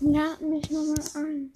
Lad mich nochmal ein.